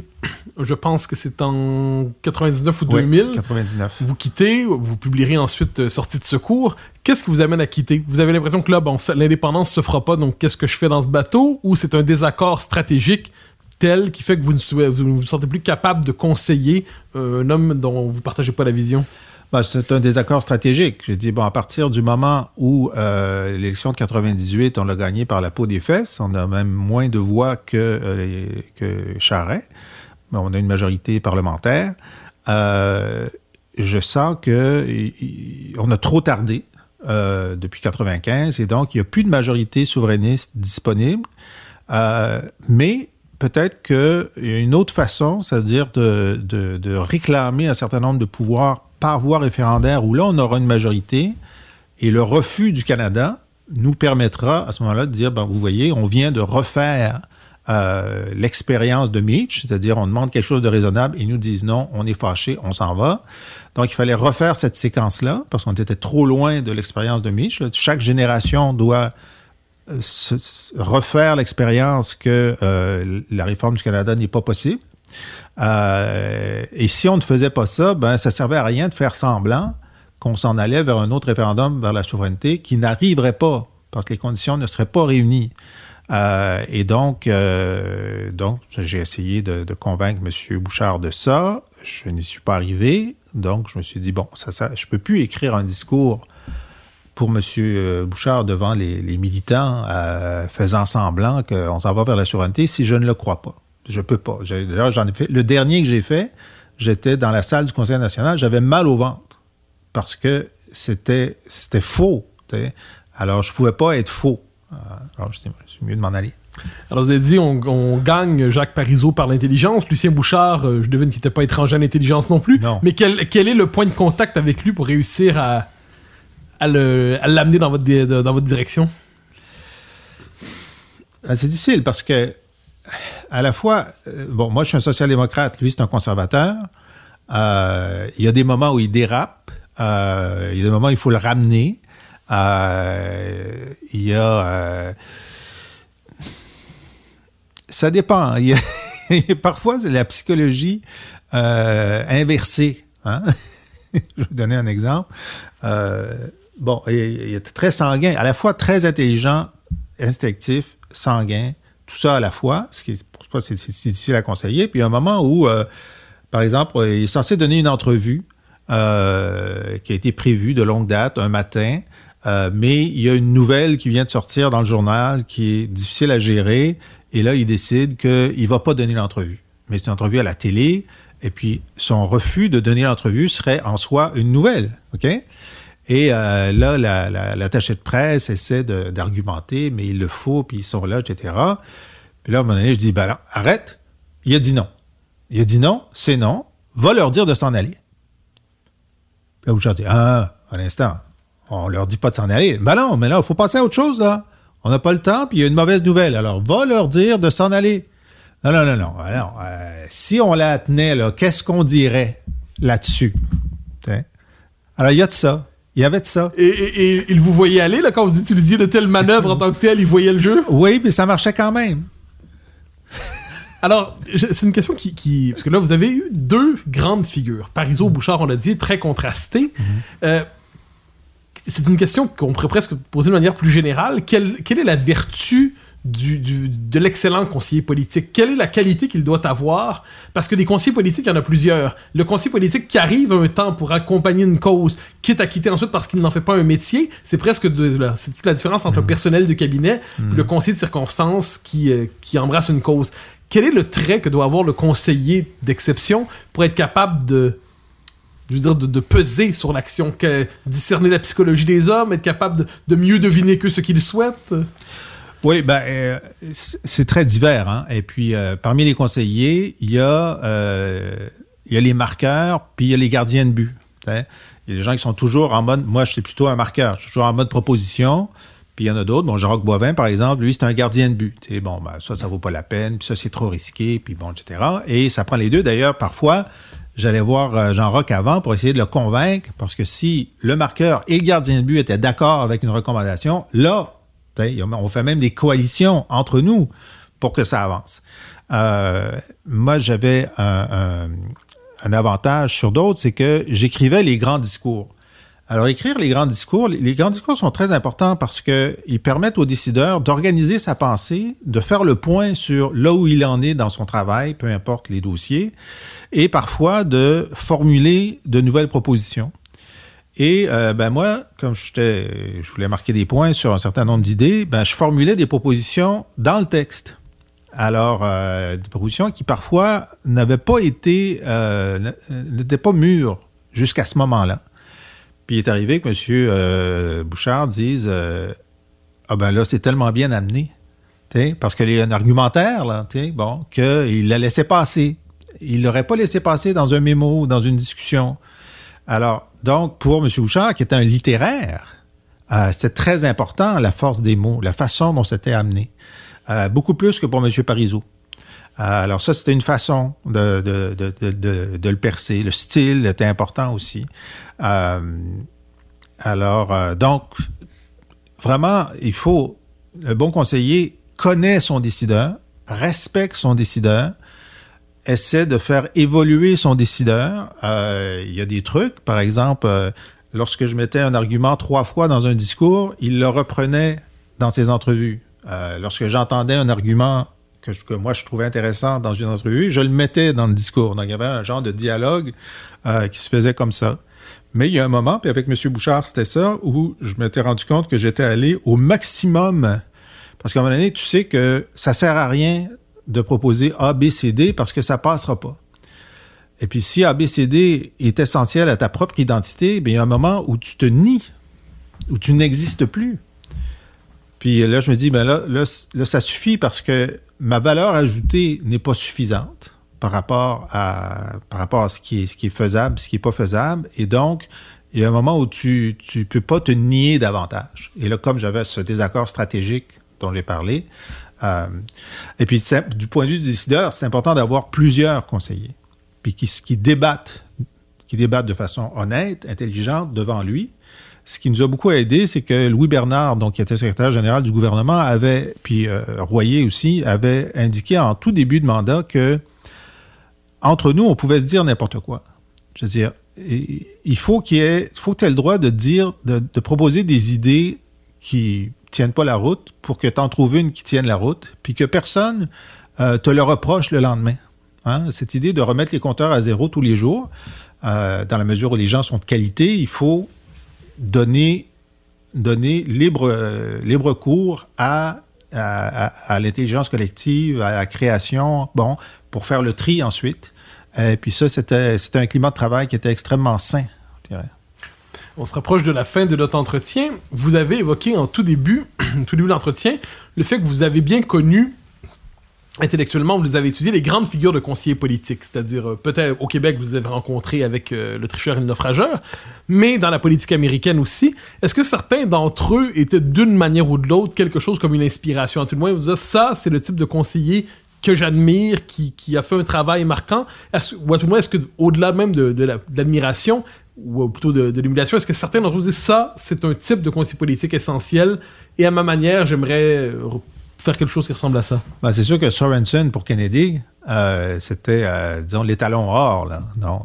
je pense que c'est en 99 ou 2000. Oui, 99. Vous quittez, vous publierez ensuite euh, Sortie de secours. Qu'est-ce qui vous amène à quitter? Vous avez l'impression que là, bon, l'indépendance se fera pas, donc qu'est-ce que je fais dans ce bateau? Ou c'est un désaccord stratégique tel qui fait que vous ne vous, sentez plus capable de conseiller euh, un homme dont vous ne partagez pas la vision? Ben, c'est un désaccord stratégique. J'ai dit, bon, à partir du moment où euh, l'élection de 98, on l'a gagnée par la peau des fesses, on a même moins de voix que, euh, Charret, mais on a une majorité parlementaire. je sens que a trop tardé depuis 95 et donc il n'y a plus de majorité souverainiste disponible. mais peut-être qu'il y a une autre façon, c'est-à-dire de, réclamer un certain nombre de pouvoirs par voie référendaire où là, on aura une majorité et le refus du Canada nous permettra à ce moment-là de dire, ben, vous voyez, on vient de refaire euh, l'expérience de Mitch, c'est-à-dire on demande quelque chose de raisonnable et ils nous disent non, on est fâché, on s'en va. Donc il fallait refaire cette séquence-là parce qu'on était trop loin de l'expérience de Mitch. Chaque génération doit refaire l'expérience que euh, la réforme du Canada n'est pas possible. Euh, et si on ne faisait pas ça, ben ça servait à rien de faire semblant qu'on s'en allait vers un autre référendum vers la souveraineté qui n'arriverait pas parce que les conditions ne seraient pas réunies. Euh, et donc, donc j'ai essayé de, convaincre M. Bouchard de ça. Je n'y suis pas arrivé. Donc, je me suis dit, bon, ça, je ne peux plus écrire un discours pour M. Euh, Bouchard devant les, militants, euh, faisant semblant qu'on s'en va vers la souveraineté si je ne le crois pas. Je peux pas. D'ailleurs, j'en ai fait. Le dernier que j'ai fait, j'étais dans la salle du Conseil national, j'avais mal au ventre parce que c'était faux. Alors, je pouvais pas être faux. Euh, alors, c'est mieux de m'en aller. Alors, vous avez dit, on, gagne Jacques Parizeau par l'intelligence. Lucien Bouchard, je devine qu'il n'était pas étranger à l'intelligence non plus. Non. Mais quel, quel est le point de contact avec lui pour réussir à, à l'amener dans votre, dans votre direction? Ah, c'est difficile parce que, à la fois, euh, bon, moi je suis un social-démocrate, lui c'est un conservateur. Euh, il y a des moments où il dérape, euh, il y a des moments où il faut le ramener. il y a. ça dépend. Il parfois, c'est la psychologie inversée. Hein? je vais vous donner un exemple. Bon, il, était très sanguin, à la fois très intelligent, instinctif, sanguin, tout ça à la fois, ce qui est, pour c'est, difficile à conseiller. Puis il y a un moment où, euh, par exemple, il est censé donner une entrevue euh, qui a été prévue de longue date, un matin, euh, mais il y a une nouvelle qui vient de sortir dans le journal qui est difficile à gérer, et là, il décide qu'il ne va pas donner l'entrevue. Mais c'est une entrevue à la télé, Et puis, son refus de donner l'entrevue serait en soi une nouvelle. OK? Et euh, là, l'attaché la, de presse essaie d'argumenter, mais il le faut, puis ils sont là, etc. Puis là, à un moment donné, je dis, ben là, arrête. Il a dit non. Il a dit non, c'est non. Va leur dire de s'en aller. Puis là, Bouchard dit, ah, un instant, on leur dit pas de s'en aller. Ben non, mais là, il faut passer à autre chose, là. On n'a pas le temps, puis il y a une mauvaise nouvelle. Alors, va leur dire de s'en aller. Non, non, non, non. Alors, euh, si on la tenait, qu'est-ce qu'on dirait là-dessus? Alors, il y a de ça. Il y avait de ça. Et, il vous voyait aller, là, quand vous utilisiez de telles manœuvres en tant que tel, il voyait le jeu? Oui, mais ça marchait quand même. Alors, c'est une question qui, Parce que là, vous avez eu deux grandes figures. Parizeau, Bouchard, on l'a dit, très contrastées. Mm-hmm. Euh, c'est une question qu'on pourrait presque poser de manière plus générale. Quelle, quelle est la vertu du, de l'excellent conseiller politique? Quelle est la qualité qu'il doit avoir? Parce que des conseillers politiques, il y en a plusieurs. Le conseiller politique qui arrive un temps pour accompagner une cause, quitte à quitter ensuite parce qu'il n'en fait pas un métier, c'est presque de, c'est toute la différence entre le mm. personnel de cabinet et mm. le conseiller de circonstance qui, euh, qui embrasse une cause. Quel est le trait que doit avoir le conseiller d'exception pour être capable de, je veux dire, de, peser sur l'action, discerner la psychologie des hommes, être capable de, mieux deviner que ce qu'ils souhaitent? Oui, ben, euh, c'est très divers. Hein? Et puis, euh, parmi les conseillers, il y, a, euh, il y a les marqueurs, puis il y a les gardiens de but. Il y a des gens qui sont toujours en mode, moi, je suis plutôt un marqueur, je suis toujours en mode proposition. Puis il y en a d'autres. Bon, Jacques Boivin, par exemple, lui, c'est un gardien de but. sais, bon, ben, ça, ça vaut pas la peine, puis ça, c'est trop risqué, puis bon, etc. Et ça prend les deux. D'ailleurs, parfois, j'allais voir Jean-Roch avant pour essayer de le convaincre, parce que si le marqueur et le gardien de but étaient d'accord avec une recommandation, là, on fait même des coalitions entre nous pour que ça avance. Euh, moi, j'avais un, avantage sur d'autres, c'est que j'écrivais les grands discours. Alors, écrire les grands discours, les grands discours sont très importants parce qu'ils permettent au décideur d'organiser sa pensée, de faire le point sur là où il en est dans son travail, peu importe les dossiers, et parfois de formuler de nouvelles propositions. Et euh, ben moi, comme je voulais marquer des points sur un certain nombre d'idées, ben je formulais des propositions dans le texte. Alors, euh, des propositions qui parfois n'avaient pas été, euh, n'étaient pas mûres jusqu'à ce moment-là. Puis il est arrivé que M. Bouchard dise Ah ben là, c'est tellement bien amené. Parce qu'il y a un argumentaire, là, bon, qu'il l'a laissé passer. Il l'aurait pas laissé passer dans un mémo, dans une discussion. Alors, donc, pour M. Bouchard, qui était un littéraire, euh, c'était très important la force des mots, la façon dont c'était amené. Euh, beaucoup plus que pour M. Parizeau. Euh, alors ça, c'était une façon de, de, le percer. Le style était important aussi. alors, donc, vraiment, il faut... Le bon conseiller connaît son décideur, respecte son décideur, essaie de faire évoluer son décideur. Euh, il y a des trucs, par exemple, euh, lorsque je mettais un argument trois fois dans un discours, il le reprenait dans ses entrevues. Euh, lorsque j'entendais un argument que, moi je trouvais intéressant dans une entrevue, je le mettais dans le discours. Donc il y avait un genre de dialogue qui se faisait comme ça. Mais il y a un moment, puis avec M. Bouchard, c'était ça, où je m'étais rendu compte que j'étais allé au maximum. Parce qu'à un moment donné, tu sais que ça sert à rien de proposer A, B, C, D parce que ça passera pas. Et puis si A, B, C, D est essentiel à ta propre identité, bien, il y a un moment où tu te nies, où tu n'existes plus. Puis là, je me dis, ben là, ça suffit parce que ma valeur ajoutée n'est pas suffisante par rapport à, par rapport à ce, qui est, ce qui est faisable, ce qui n'est pas faisable. Et donc, il y a un moment où tu ne peux pas te nier davantage. Et là, comme j'avais ce désaccord stratégique dont j'ai parlé, euh, et puis, du point de vue du décideur, c'est important d'avoir plusieurs conseillers, puis qui, débattent, qui débattent de façon honnête, intelligente devant lui. Ce qui nous a beaucoup aidé, c'est que Louis Bernard, donc qui était secrétaire général du gouvernement, avait, puis euh, Royer aussi, avait indiqué en tout début de mandat que entre nous, on pouvait se dire n'importe quoi. Je veux dire, il faut qu'il faut que tu le droit de dire, de proposer des idées qui tiennent pas la route pour que tu en trouves une qui tienne la route, puis que personne euh, te le reproche le lendemain. Hein? Cette idée de remettre les compteurs à zéro tous les jours, euh, dans la mesure où les gens sont de qualité, il faut donner, donner libre, euh, libre cours à, à, l'intelligence collective, à la création, bon, pour faire le tri ensuite Et puis ça, c'était un climat de travail qui était extrêmement sain, je dirais. On se rapproche de la fin de notre entretien. Vous avez évoqué en tout début, tout début de l'entretien, le fait que vous avez bien connu intellectuellement, vous avez étudié les grandes figures de conseillers politiques, c'est-à-dire euh, peut-être au Québec, vous avez rencontré avec euh, le tricheur et le naufrageur, mais dans la politique américaine aussi. Est-ce que certains d'entre eux étaient d'une manière ou de l'autre quelque chose comme une inspiration? À tout le moins, vous dites, ça, c'est le type de conseiller que j'admire, qui, a fait un travail marquant, ou à tout le moins, est-ce que, au-delà même de l'admiration, ou plutôt de, de l'humiliation, est-ce que certains d'entre vous disent ça, c'est un type de conseiller politique essentiel, et à ma manière, j'aimerais faire quelque chose qui ressemble à ça? Ben, c'est sûr que Sorensen, pour Kennedy, euh, c'était, euh, disons, l'étalon or. Là.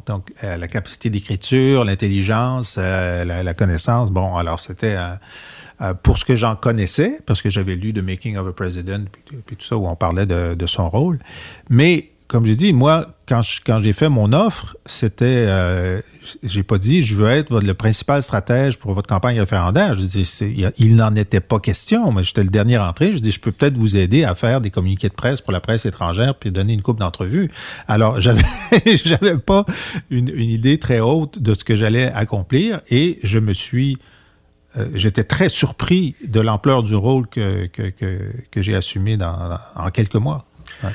donc, euh, la capacité d'écriture, l'intelligence, la, connaissance. Bon, alors c'était pour ce que j'en connaissais, parce que j'avais lu The Making of a President, puis, tout ça, où on parlait de son rôle. Mais comme j'ai dit, moi, quand, j'ai fait mon offre, c'était, euh, j'ai pas dit, je veux être le principal stratège pour votre campagne référendaire. Je dis, il n'en était pas question. Moi, j'étais le dernier entré. Je dis, je peux peut-être vous aider à faire des communiqués de presse pour la presse étrangère puis donner une coupe d'entrevues. Alors, j'avais, j'avais pas une, idée très haute de ce que j'allais accomplir et je me suis, euh, j'étais très surpris de l'ampleur du rôle que, j'ai assumé en quelques mois. Ouais.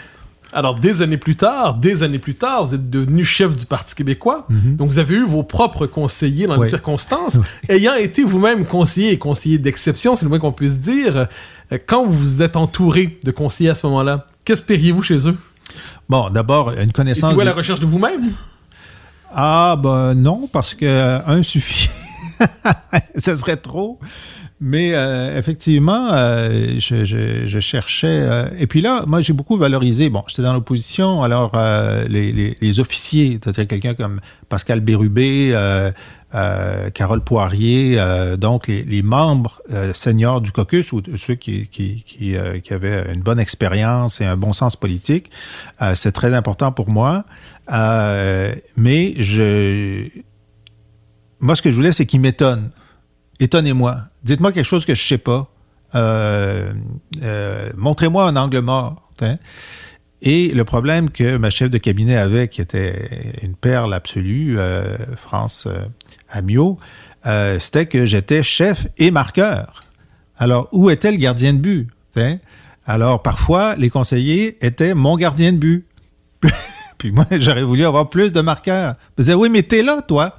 Alors, des années plus tard, des années plus tard, vous êtes devenu chef du Parti québécois. Mm-hmm. Donc, vous avez eu vos propres conseillers dans les circonstances. Ayant été vous-même conseiller et conseiller d'exception, c'est le moins qu'on puisse dire, euh, quand vous êtes entouré de conseillers à ce moment-là, qu'espériez-vous chez eux? Bon, d'abord, une connaissance... Étiez-vous à la recherche de vous-même? Ah, ben non, parce que un suffit. Ce serait trop. Mais euh, effectivement, euh, je, je, je, cherchais. Euh, et puis là, moi, j'ai beaucoup valorisé. Bon, j'étais dans l'opposition, alors euh, les, les, les, officiers, c'est-à-dire quelqu'un comme Pascal Bérubé, Carole Poirier, donc les, les membres seniors du caucus ou ceux qui, qui, qui, qui, avaient une bonne expérience et un bon sens politique, c'est très important pour moi. mais je, moi, ce que je voulais, c'est qu'ils m'étonnent étonnez-moi. Dites-moi quelque chose que je sais pas. Euh, euh, montrez-moi un angle mort. Hein. Et le problème que ma chef de cabinet avait, qui était une perle absolue, euh, France Amiot, c'était que j'étais chef et marqueur. Alors, où était le gardien de but? Hein? Alors, parfois, les conseillers étaient mon gardien de but. Puis moi, j'aurais voulu avoir plus de marqueurs. Je disais, oui, mais t'es là, toi.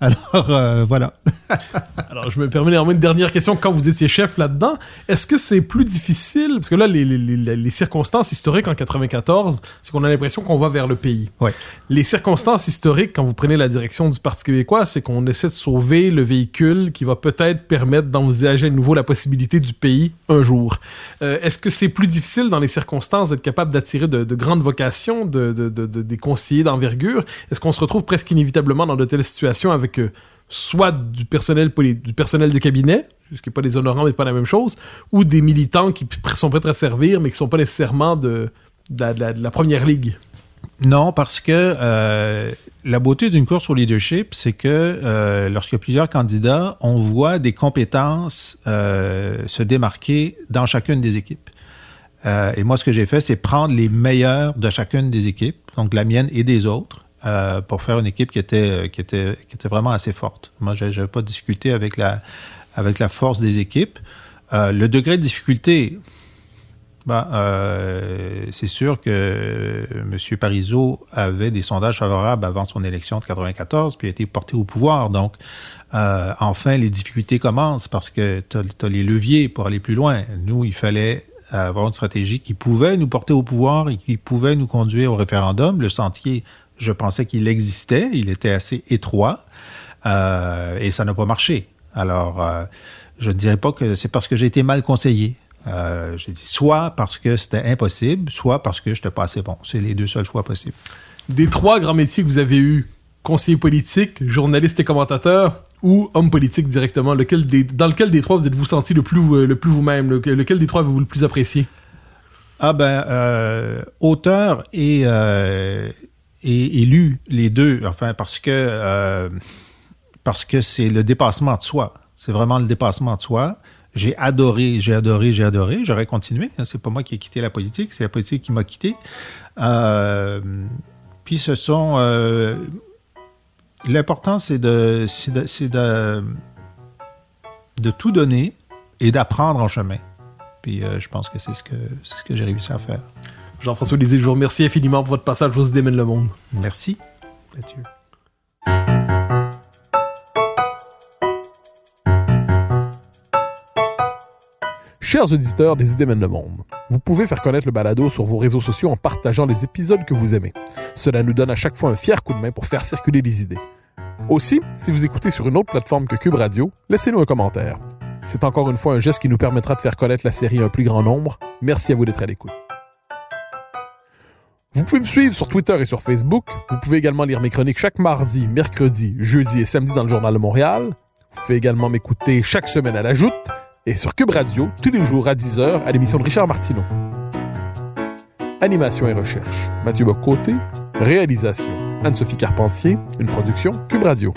Alors, euh, voilà. Alors, je me permets néanmoins une dernière question. Quand vous étiez chef là-dedans, est-ce que c'est plus difficile, parce que là, les, les, les, les circonstances historiques en 94, c'est qu'on a l'impression qu'on va vers le pays. Ouais. Les circonstances historiques, quand vous prenez la direction du Parti québécois, c'est qu'on essaie de sauver le véhicule qui va peut-être permettre d'envisager à nouveau la possibilité du pays un jour. Euh, est-ce que c'est plus difficile dans les circonstances d'être capable d'attirer de, de, grandes vocations, de, de, de des conseillers d'envergure? Est-ce qu'on se retrouve presque inévitablement dans de telles situations avec euh, soit du personnel, du de cabinet, ce qui n'est pas des honorants, mais pas la même chose, ou des militants qui sont prêts à servir, mais qui ne sont pas nécessairement de, la, première ligue. Non, parce que euh, la beauté d'une course au leadership, c'est que euh, lorsqu'il y a plusieurs candidats, on voit des compétences se démarquer dans chacune des équipes. Et moi, ce que j'ai fait, c'est prendre les meilleurs de chacune des équipes, donc la mienne et des autres, euh, pour faire une équipe qui était, qui était, qui était vraiment assez forte. Moi, je n'avais pas de difficulté avec la, avec la force des équipes. Euh, le degré de difficulté, ben, euh, c'est sûr que M. Parizeau avait des sondages favorables avant son élection de 94, puis a été porté au pouvoir. Donc, euh, enfin, les difficultés commencent parce que tu as, as, les leviers pour aller plus loin. Nous, il fallait avoir une stratégie qui pouvait nous porter au pouvoir et qui pouvait nous conduire au référendum. Le sentier je pensais qu'il existait, il était assez étroit euh, et ça n'a pas marché. Alors, euh, je ne dirais pas que c'est parce que j'ai été mal conseillé. Euh, j'ai dit soit parce que c'était impossible, soit parce que je n'étais pas assez bon. C'est les deux seuls choix possibles. Des trois grands métiers que vous avez eus, conseiller politique, journaliste et commentateur, ou homme politique directement, lequel des, dans lequel des trois vous êtes-vous senti le plus, le plus vous-même? Lequel, lequel des trois avez-vous le plus apprécié? Ah ben, euh, auteur et, euh, et, et les deux, enfin, parce que euh, parce que c'est le dépassement de soi. C'est vraiment le dépassement de soi. J'ai adoré, j'ai adoré, j'ai adoré. J'aurais continué. Hein. C'est pas moi qui ai quitté la politique, c'est la politique qui m'a quitté. Euh, Puis ce sont... euh, L'important, c'est de, de, de, de tout donner et d'apprendre en chemin. Puis je pense que c'est ce que, ce que j'ai réussi à faire. Jean-François Lisée, je vous remercie infiniment pour votre passage aux Démène le Monde. Merci, Mathieu. Chers auditeurs des Idées mènent le monde, vous pouvez faire connaître le balado sur vos réseaux sociaux en partageant les épisodes que vous aimez. Cela nous donne à chaque fois un fier coup de main pour faire circuler les idées. Aussi, si vous écoutez sur une autre plateforme que Cube Radio, laissez-nous un commentaire. C'est encore une fois un geste qui nous permettra de faire connaître la série à un plus grand nombre. Merci à vous d'être à l'écoute. Vous pouvez me suivre sur Twitter et sur Facebook. Vous pouvez également lire mes chroniques chaque mardi, mercredi, jeudi et samedi dans le Journal de Montréal. Vous pouvez également m'écouter chaque semaine à la Joute et sur Cube Radio tous les jours à 10h à l'émission de Richard Martineau. Animation et recherche, Mathieu Bocoté. Réalisation, Anne-Sophie Carpentier. Une production Cube Radio.